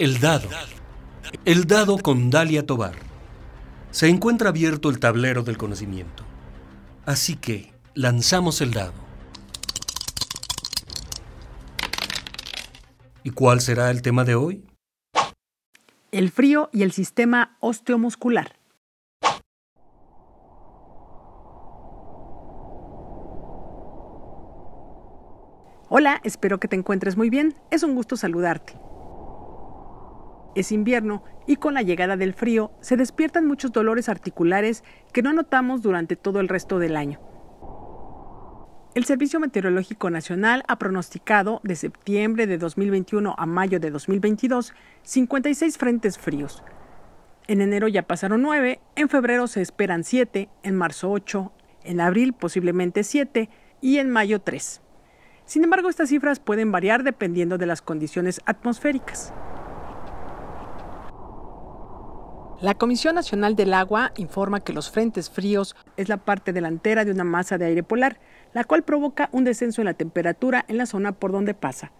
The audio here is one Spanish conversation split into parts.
El dado. El dado con Dalia Tobar. Se encuentra abierto el tablero del conocimiento. Así que lanzamos el dado. ¿Y cuál será el tema de hoy? El frío y el sistema osteomuscular. Hola, espero que te encuentres muy bien. Es un gusto saludarte. Es invierno y con la llegada del frío se despiertan muchos dolores articulares que no notamos durante todo el resto del año. El Servicio Meteorológico Nacional ha pronosticado de septiembre de 2021 a mayo de 2022 56 frentes fríos. En enero ya pasaron 9, en febrero se esperan 7, en marzo 8, en abril posiblemente 7 y en mayo 3. Sin embargo, estas cifras pueden variar dependiendo de las condiciones atmosféricas. La Comisión Nacional del Agua informa que los frentes fríos es la parte delantera de una masa de aire polar, la cual provoca un descenso en la temperatura en la zona por donde pasa.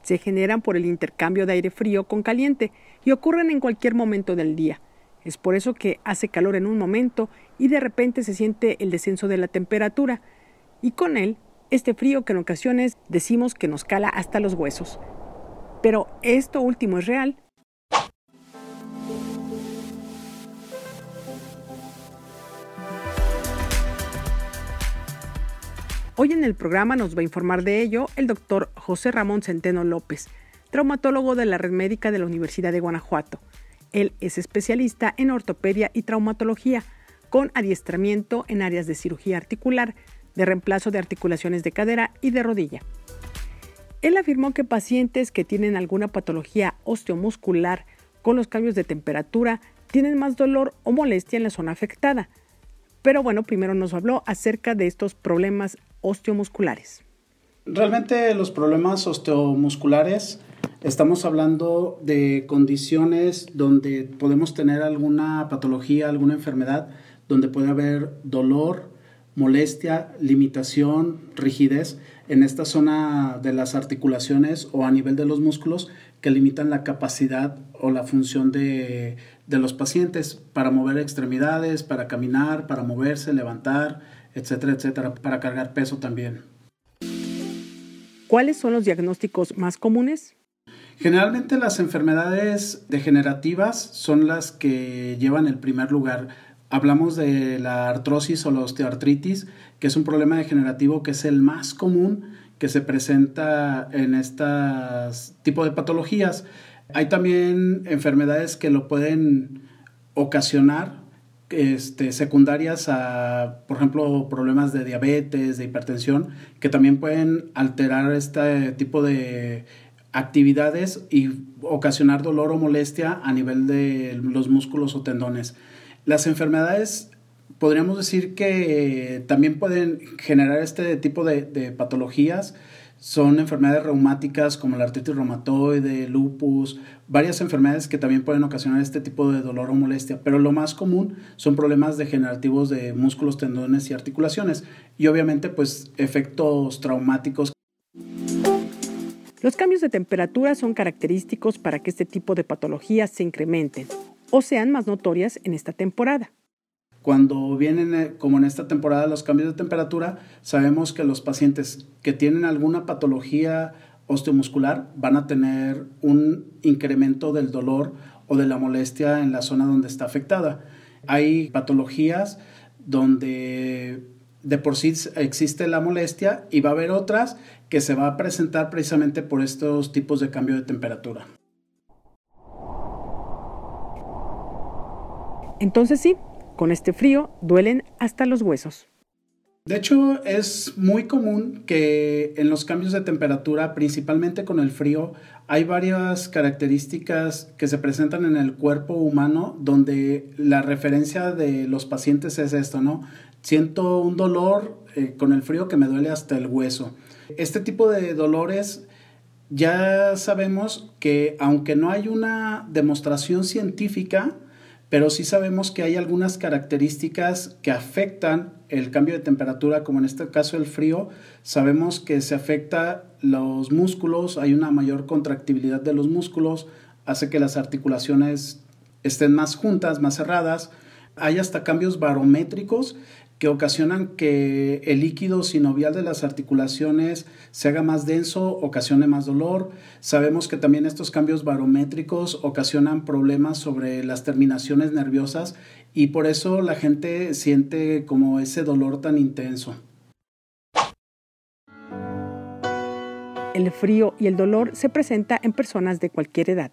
Se generan por el intercambio de aire frío con caliente y ocurren en cualquier momento del día. Es por eso que hace calor en un momento y de repente se siente el descenso de la temperatura y con él este frío que en ocasiones decimos que nos cala hasta los huesos. Pero esto último es real Hoy en el programa nos va a informar de ello el doctor José Ramón Centeno López, traumatólogo de la Red Médica de la Universidad de Guanajuato. Él es especialista en ortopedia y traumatología, con adiestramiento en áreas de cirugía articular, de reemplazo de articulaciones de cadera y de rodilla. Él afirmó que pacientes que tienen alguna patología osteomuscular con los cambios de temperatura tienen más dolor o molestia en la zona afectada. Pero bueno, primero nos habló acerca de estos problemas osteomusculares? Realmente los problemas osteomusculares estamos hablando de condiciones donde podemos tener alguna patología, alguna enfermedad, donde puede haber dolor, molestia, limitación, rigidez en esta zona de las articulaciones o a nivel de los músculos que limitan la capacidad o la función de, de los pacientes para mover extremidades, para caminar, para moverse, levantar, etcétera, etcétera, para cargar peso también. ¿Cuáles son los diagnósticos más comunes? Generalmente las enfermedades degenerativas son las que llevan el primer lugar. Hablamos de la artrosis o la osteoartritis, que es un problema degenerativo que es el más común que se presenta en este tipo de patologías. Hay también enfermedades que lo pueden ocasionar, este, secundarias a, por ejemplo, problemas de diabetes, de hipertensión, que también pueden alterar este tipo de actividades y ocasionar dolor o molestia a nivel de los músculos o tendones. Las enfermedades podríamos decir que también pueden generar este tipo de, de patologías son enfermedades reumáticas como la artritis reumatoide, lupus, varias enfermedades que también pueden ocasionar este tipo de dolor o molestia, pero lo más común son problemas degenerativos de músculos, tendones y articulaciones y obviamente pues efectos traumáticos. Los cambios de temperatura son característicos para que este tipo de patologías se incrementen o sean más notorias en esta temporada. Cuando vienen, eh, como en esta temporada, los cambios de temperatura, sabemos que los pacientes que tienen alguna patología osteomuscular van a tener un incremento del dolor o de la molestia en la zona donde está afectada. Hay patologías donde de por sí existe la molestia y va a haber otras que se va a presentar precisamente por estos tipos de cambio de temperatura. Entonces sí, con este frío duelen hasta los huesos. De hecho, es muy común que en los cambios de temperatura, principalmente con el frío, hay varias características que se presentan en el cuerpo humano donde la referencia de los pacientes es esto, ¿no? Siento un dolor eh, con el frío que me duele hasta el hueso. Este tipo de dolores ya sabemos que aunque no hay una demostración científica, pero sí sabemos que hay algunas características que afectan el cambio de temperatura, como en este caso el frío. Sabemos que se afecta los músculos, hay una mayor contractibilidad de los músculos, hace que las articulaciones estén más juntas, más cerradas. Hay hasta cambios barométricos que ocasionan que el líquido sinovial de las articulaciones se haga más denso, ocasione más dolor. Sabemos que también estos cambios barométricos ocasionan problemas sobre las terminaciones nerviosas y por eso la gente siente como ese dolor tan intenso. El frío y el dolor se presenta en personas de cualquier edad.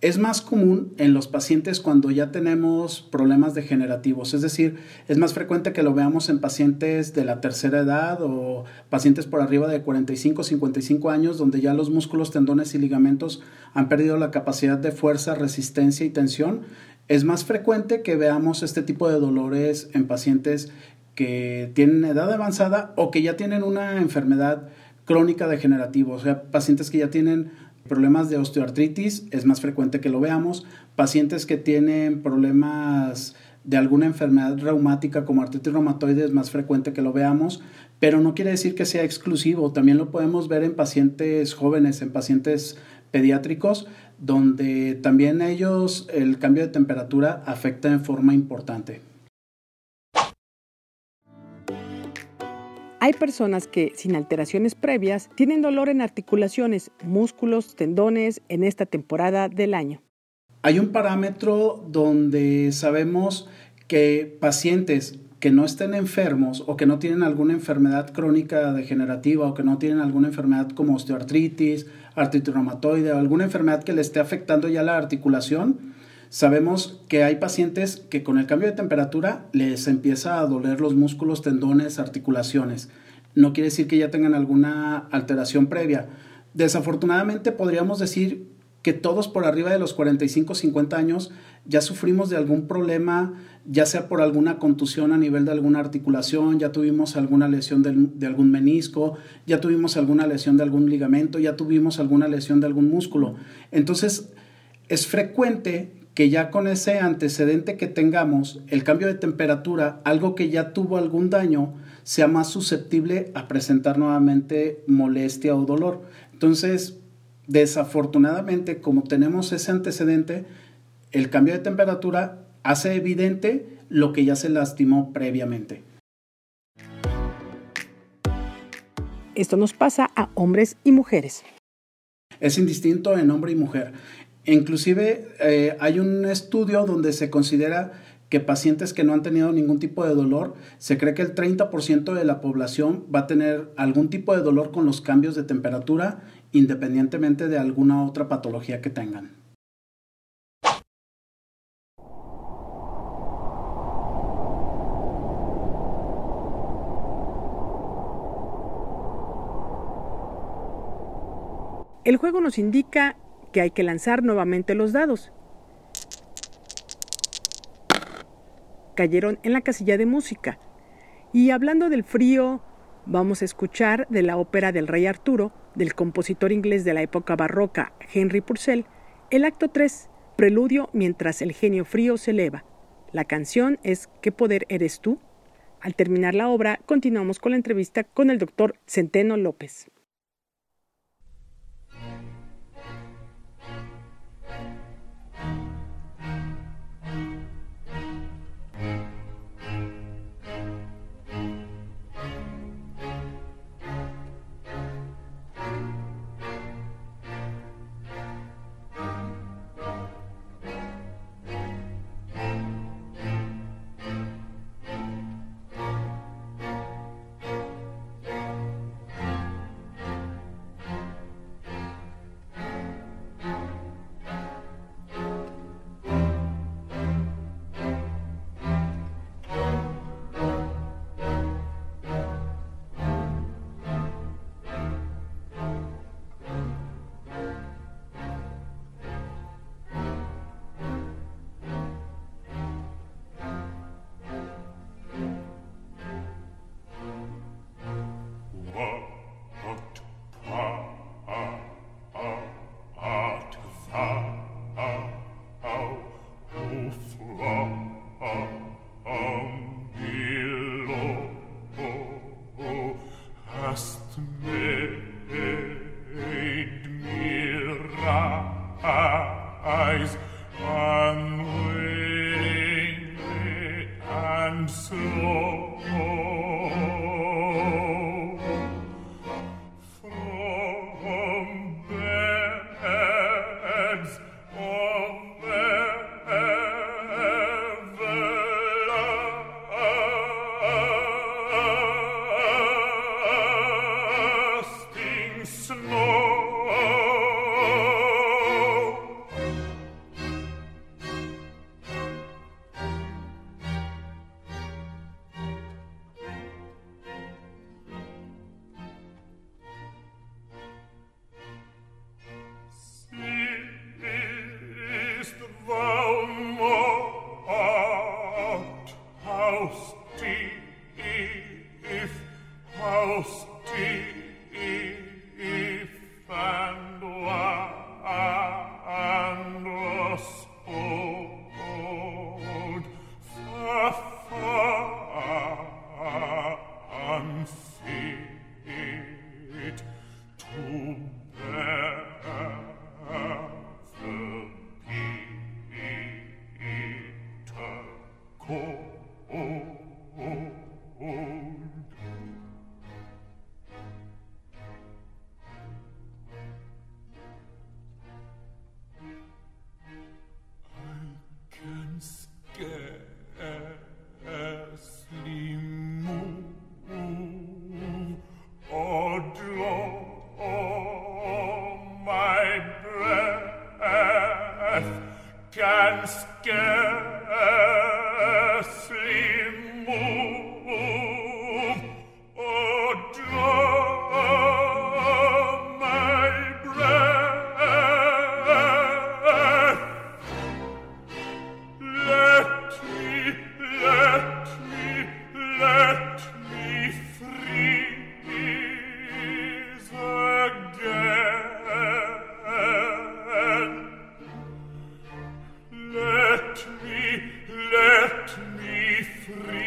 Es más común en los pacientes cuando ya tenemos problemas degenerativos, es decir, es más frecuente que lo veamos en pacientes de la tercera edad o pacientes por arriba de 45 o 55 años donde ya los músculos, tendones y ligamentos han perdido la capacidad de fuerza, resistencia y tensión. Es más frecuente que veamos este tipo de dolores en pacientes que tienen edad avanzada o que ya tienen una enfermedad crónica degenerativa, o sea, pacientes que ya tienen Problemas de osteoartritis es más frecuente que lo veamos. Pacientes que tienen problemas de alguna enfermedad reumática como artritis reumatoide es más frecuente que lo veamos, pero no quiere decir que sea exclusivo. También lo podemos ver en pacientes jóvenes, en pacientes pediátricos, donde también ellos el cambio de temperatura afecta en forma importante. Hay personas que, sin alteraciones previas, tienen dolor en articulaciones, músculos, tendones en esta temporada del año. Hay un parámetro donde sabemos que pacientes que no estén enfermos o que no tienen alguna enfermedad crónica degenerativa o que no tienen alguna enfermedad como osteoartritis, artritis reumatoide o alguna enfermedad que le esté afectando ya la articulación, Sabemos que hay pacientes que con el cambio de temperatura les empieza a doler los músculos, tendones, articulaciones. No quiere decir que ya tengan alguna alteración previa. Desafortunadamente podríamos decir que todos por arriba de los 45 50 años ya sufrimos de algún problema, ya sea por alguna contusión a nivel de alguna articulación, ya tuvimos alguna lesión de, de, algún menisco, ya tuvimos alguna lesión de algún ligamento, ya tuvimos alguna lesión de algún músculo. Entonces, es frecuente que ya con ese antecedente que tengamos, el cambio de temperatura, algo que ya tuvo algún daño, sea más susceptible a presentar nuevamente molestia o dolor. Entonces, desafortunadamente, como tenemos ese antecedente, el cambio de temperatura hace evidente lo que ya se lastimó previamente. Esto nos pasa a hombres y mujeres. Es indistinto en hombre y mujer. Inclusive eh, hay un estudio donde se considera que pacientes que no han tenido ningún tipo de dolor, se cree que el 30% de la población va a tener algún tipo de dolor con los cambios de temperatura, independientemente de alguna otra patología que tengan. El juego nos indica que hay que lanzar nuevamente los dados. Cayeron en la casilla de música. Y hablando del frío, vamos a escuchar de la ópera del Rey Arturo, del compositor inglés de la época barroca Henry Purcell, el acto 3, preludio mientras el genio frío se eleva. La canción es ¿Qué poder eres tú? Al terminar la obra, continuamos con la entrevista con el doctor Centeno López. Let me, let me free.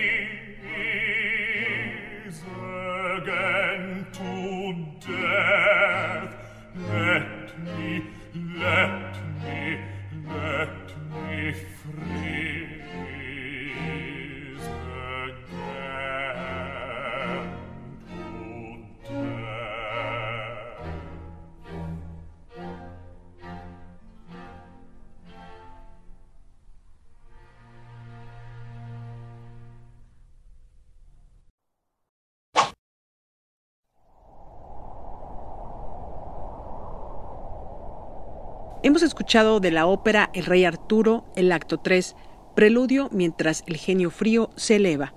Hemos escuchado de la ópera El Rey Arturo, el acto 3, preludio mientras el genio frío se eleva,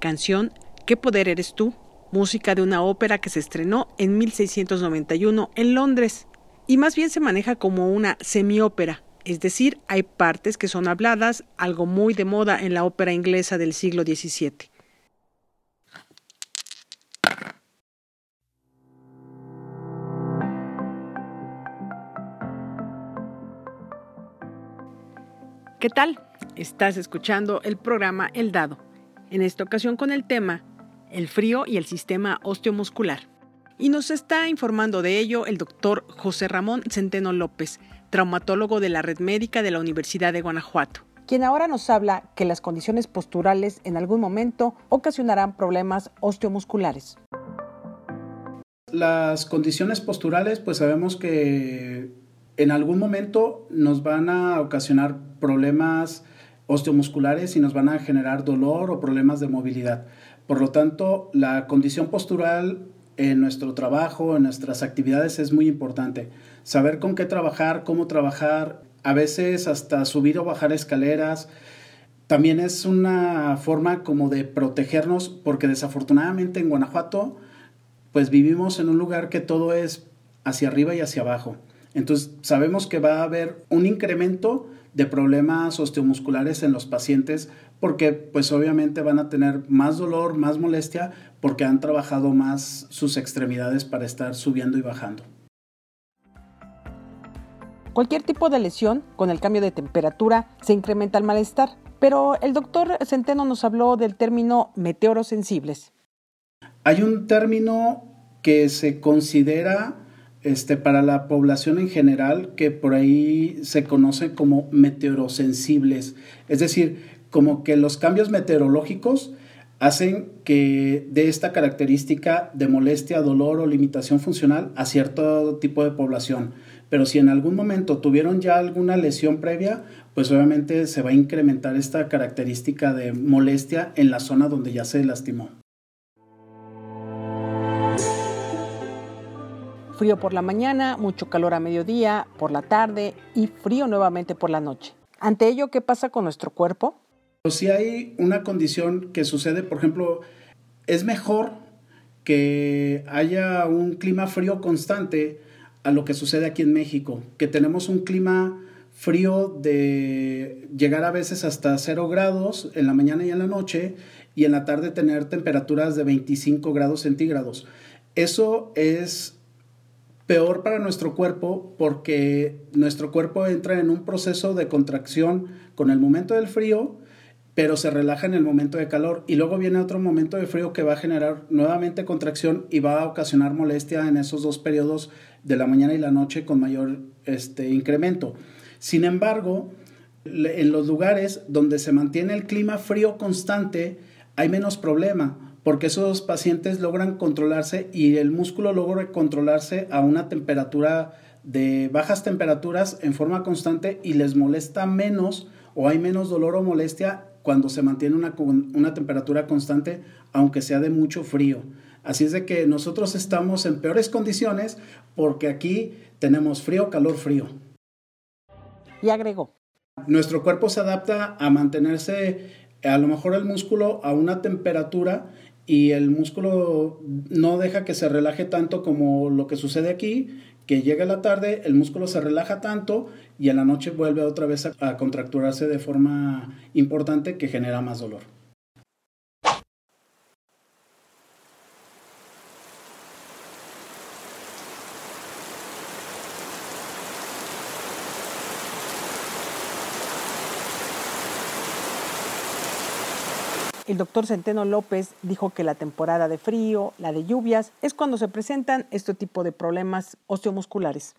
canción ¿Qué poder eres tú? música de una ópera que se estrenó en 1691 en Londres, y más bien se maneja como una semiópera, es decir, hay partes que son habladas, algo muy de moda en la ópera inglesa del siglo XVII. ¿Qué tal? Estás escuchando el programa El Dado, en esta ocasión con el tema El frío y el sistema osteomuscular. Y nos está informando de ello el doctor José Ramón Centeno López, traumatólogo de la Red Médica de la Universidad de Guanajuato, quien ahora nos habla que las condiciones posturales en algún momento ocasionarán problemas osteomusculares. Las condiciones posturales, pues sabemos que en algún momento nos van a ocasionar problemas osteomusculares y nos van a generar dolor o problemas de movilidad. Por lo tanto, la condición postural en nuestro trabajo, en nuestras actividades es muy importante. Saber con qué trabajar, cómo trabajar, a veces hasta subir o bajar escaleras. También es una forma como de protegernos porque desafortunadamente en Guanajuato pues vivimos en un lugar que todo es hacia arriba y hacia abajo. Entonces sabemos que va a haber un incremento de problemas osteomusculares en los pacientes porque pues obviamente van a tener más dolor, más molestia porque han trabajado más sus extremidades para estar subiendo y bajando. Cualquier tipo de lesión con el cambio de temperatura se incrementa el malestar, pero el doctor Centeno nos habló del término meteorosensibles. Hay un término que se considera este, para la población en general, que por ahí se conoce como meteorosensibles. Es decir, como que los cambios meteorológicos hacen que de esta característica de molestia, dolor o limitación funcional a cierto tipo de población. Pero si en algún momento tuvieron ya alguna lesión previa, pues obviamente se va a incrementar esta característica de molestia en la zona donde ya se lastimó. Frío por la mañana, mucho calor a mediodía, por la tarde y frío nuevamente por la noche. Ante ello, ¿qué pasa con nuestro cuerpo? Si hay una condición que sucede, por ejemplo, es mejor que haya un clima frío constante a lo que sucede aquí en México, que tenemos un clima frío de llegar a veces hasta 0 grados en la mañana y en la noche y en la tarde tener temperaturas de 25 grados centígrados. Eso es peor para nuestro cuerpo porque nuestro cuerpo entra en un proceso de contracción con el momento del frío, pero se relaja en el momento de calor y luego viene otro momento de frío que va a generar nuevamente contracción y va a ocasionar molestia en esos dos periodos de la mañana y la noche con mayor este, incremento. Sin embargo, en los lugares donde se mantiene el clima frío constante, hay menos problema porque esos pacientes logran controlarse y el músculo logra controlarse a una temperatura de bajas temperaturas en forma constante y les molesta menos o hay menos dolor o molestia cuando se mantiene una, una temperatura constante, aunque sea de mucho frío. Así es de que nosotros estamos en peores condiciones porque aquí tenemos frío, calor, frío. Y agregó. Nuestro cuerpo se adapta a mantenerse a lo mejor el músculo a una temperatura y el músculo no deja que se relaje tanto como lo que sucede aquí, que llega la tarde, el músculo se relaja tanto y en la noche vuelve otra vez a, a contracturarse de forma importante que genera más dolor. El doctor Centeno López dijo que la temporada de frío, la de lluvias, es cuando se presentan este tipo de problemas osteomusculares.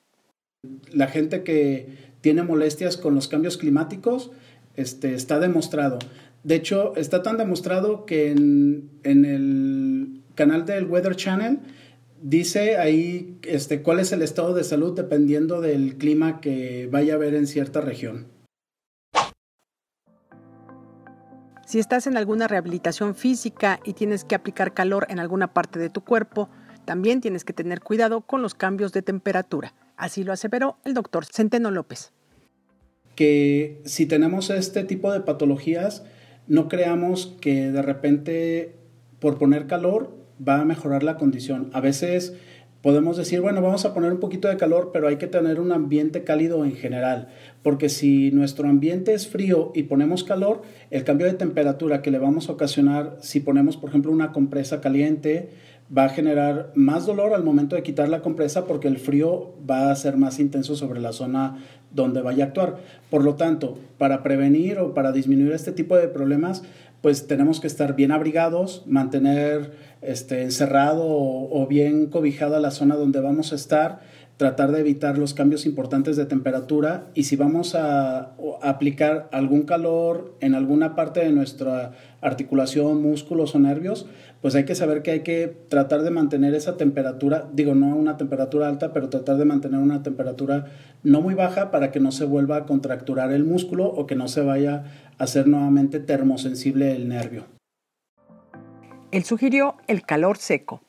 La gente que tiene molestias con los cambios climáticos este, está demostrado. De hecho, está tan demostrado que en, el canal del Weather Channel dice ahí este, cuál es el estado de salud dependiendo del clima que vaya a haber en cierta región. Si estás en alguna rehabilitación física y tienes que aplicar calor en alguna parte de tu cuerpo, también tienes que tener cuidado con los cambios de temperatura. Así lo aseveró el doctor Centeno López. Que si tenemos este tipo de patologías, no creamos que de repente por poner calor va a mejorar la condición. A veces podemos decir, bueno, vamos a poner un poquito de calor, pero hay que tener un ambiente cálido en general, porque si nuestro ambiente es frío y ponemos calor, el cambio de temperatura que le vamos a ocasionar si ponemos, por ejemplo, una compresa caliente, va a generar más dolor al momento de quitar la compresa porque el frío va a ser más intenso sobre la zona donde vaya a actuar. Por lo tanto, para prevenir o para disminuir este tipo de problemas, pues tenemos que estar bien abrigados, mantener este, encerrado o, bien cobijada la zona donde vamos a estar, tratar de evitar los cambios importantes de temperatura y si vamos a, aplicar algún calor en alguna parte de nuestra articulación, músculos o nervios, pues hay que saber que hay que tratar de mantener esa temperatura, digo, no una temperatura alta, pero tratar de mantener una temperatura no muy baja para que no se vuelva a contracturar el músculo o que no se vaya a hacer nuevamente termosensible el nervio. Él sugirió el calor seco.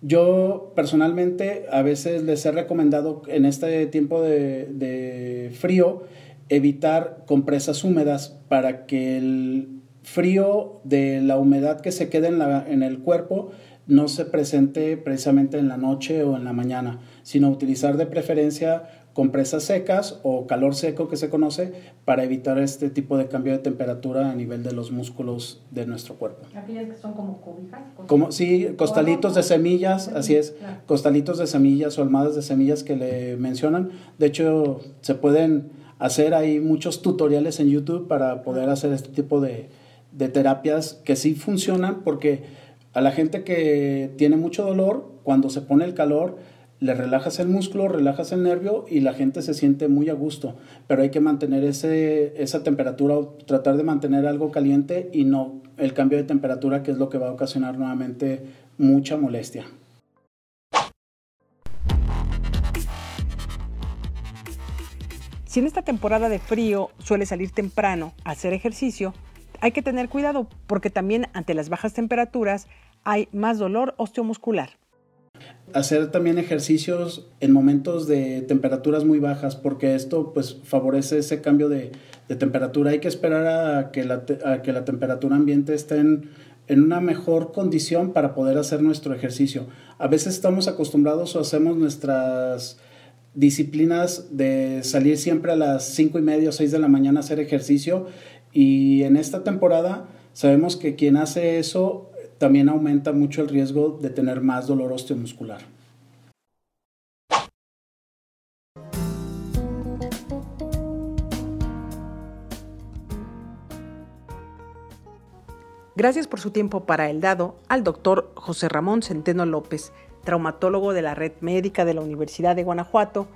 Yo personalmente a veces les he recomendado en este tiempo de, frío evitar compresas húmedas para que el frío de la humedad que se quede en, en el cuerpo no se presente precisamente en la noche o en la mañana, sino utilizar de preferencia compresas secas o calor seco que se conoce para evitar este tipo de cambio de temperatura a nivel de los músculos de nuestro cuerpo. Aquellas que son como cobijas. Como, sí, costalitos de semillas, así es, costalitos de semillas o almohadas de semillas que le mencionan. De hecho, se pueden hacer ahí muchos tutoriales en YouTube para poder hacer este tipo de, de terapias que sí funcionan porque a la gente que tiene mucho dolor, cuando se pone el calor, le relajas el músculo, relajas el nervio y la gente se siente muy a gusto. Pero hay que mantener ese, esa temperatura tratar de mantener algo caliente y no el cambio de temperatura que es lo que va a ocasionar nuevamente mucha molestia. Si en esta temporada de frío suele salir temprano a hacer ejercicio, hay que tener cuidado porque también ante las bajas temperaturas hay más dolor osteomuscular. Hacer también ejercicios en momentos de temperaturas muy bajas, porque esto pues favorece ese cambio de, temperatura. Hay que esperar a que la, que la temperatura ambiente esté en, en, una mejor condición para poder hacer nuestro ejercicio. A veces estamos acostumbrados o hacemos nuestras disciplinas de salir siempre a las cinco y media o 6 de la mañana a hacer ejercicio y en esta temporada sabemos que quien hace eso también aumenta mucho el riesgo de tener más dolor osteomuscular. Gracias por su tiempo para el dado al doctor José Ramón Centeno López, traumatólogo de la Red Médica de la Universidad de Guanajuato,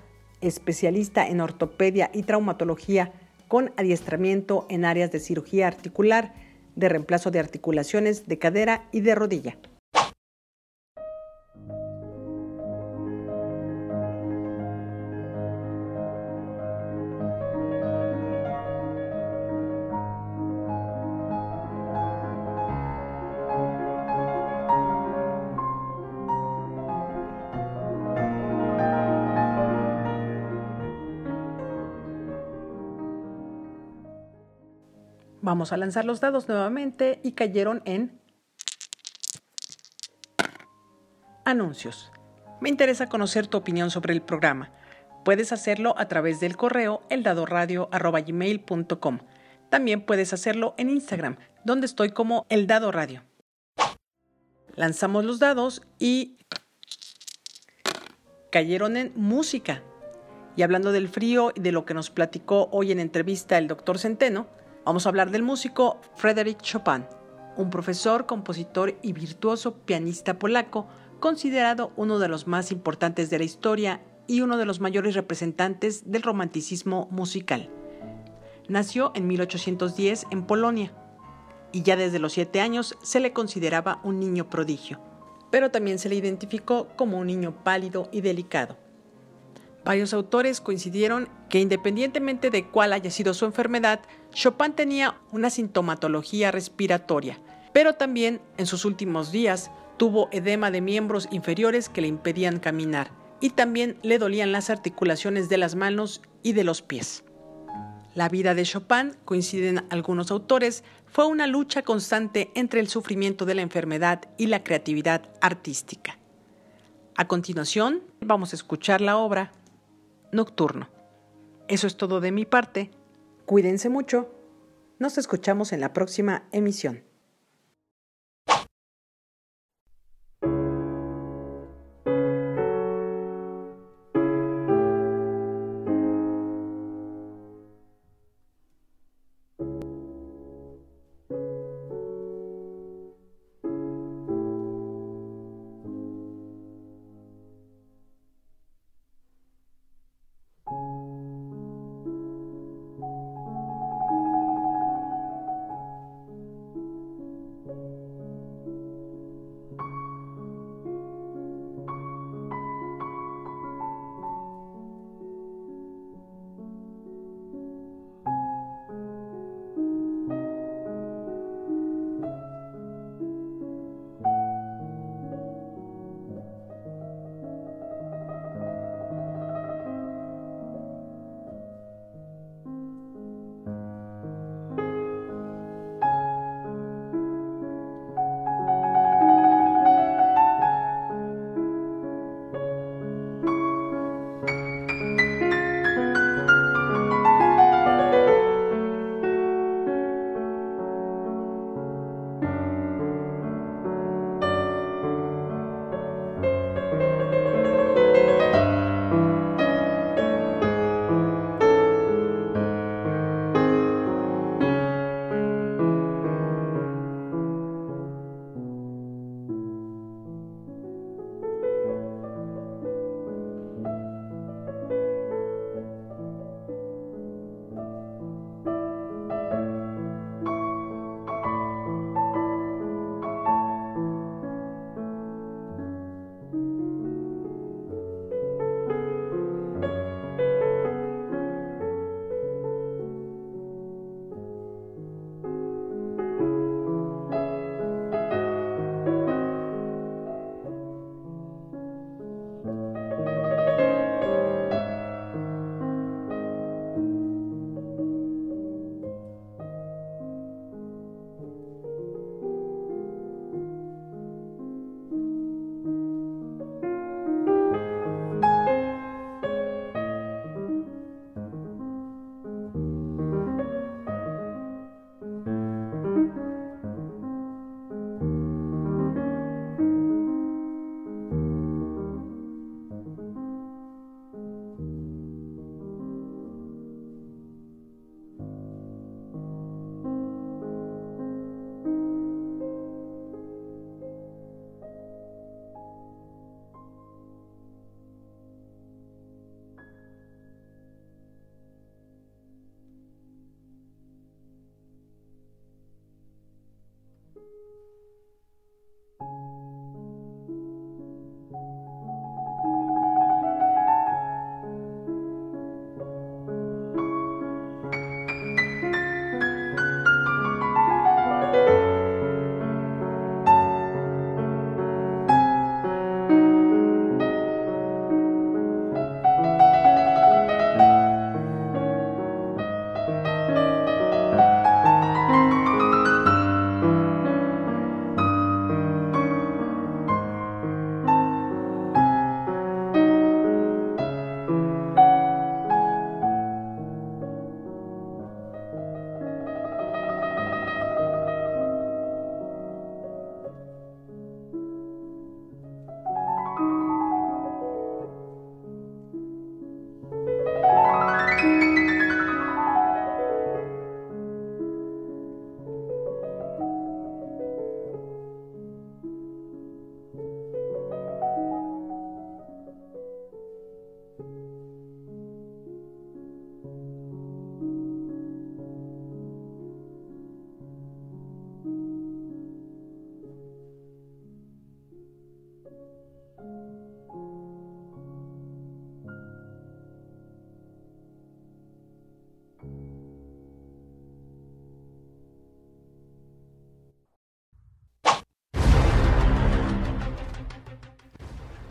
especialista en ortopedia y traumatología con adiestramiento en áreas de cirugía articular de reemplazo de articulaciones de cadera y de rodilla. Vamos a lanzar los dados nuevamente y cayeron en anuncios. Me interesa conocer tu opinión sobre el programa. Puedes hacerlo a través del correo eldadoradio.com. También puedes hacerlo en Instagram, donde estoy como El Dado Radio. Lanzamos los dados y cayeron en música. Y hablando del frío y de lo que nos platicó hoy en entrevista el doctor Centeno, Vamos a hablar del músico Frédéric Chopin, un profesor, compositor y virtuoso pianista polaco, considerado uno de los más importantes de la historia y uno de los mayores representantes del romanticismo musical. Nació en 1810 en Polonia y ya desde los siete años se le consideraba un niño prodigio, pero también se le identificó como un niño pálido y delicado. Varios autores coincidieron que independientemente de cuál haya sido su enfermedad, Chopin tenía una sintomatología respiratoria, pero también en sus últimos días tuvo edema de miembros inferiores que le impedían caminar y también le dolían las articulaciones de las manos y de los pies. La vida de Chopin, coinciden algunos autores, fue una lucha constante entre el sufrimiento de la enfermedad y la creatividad artística. A continuación, vamos a escuchar la obra nocturno. Eso es todo de mi parte. Cuídense mucho. Nos escuchamos en la próxima emisión.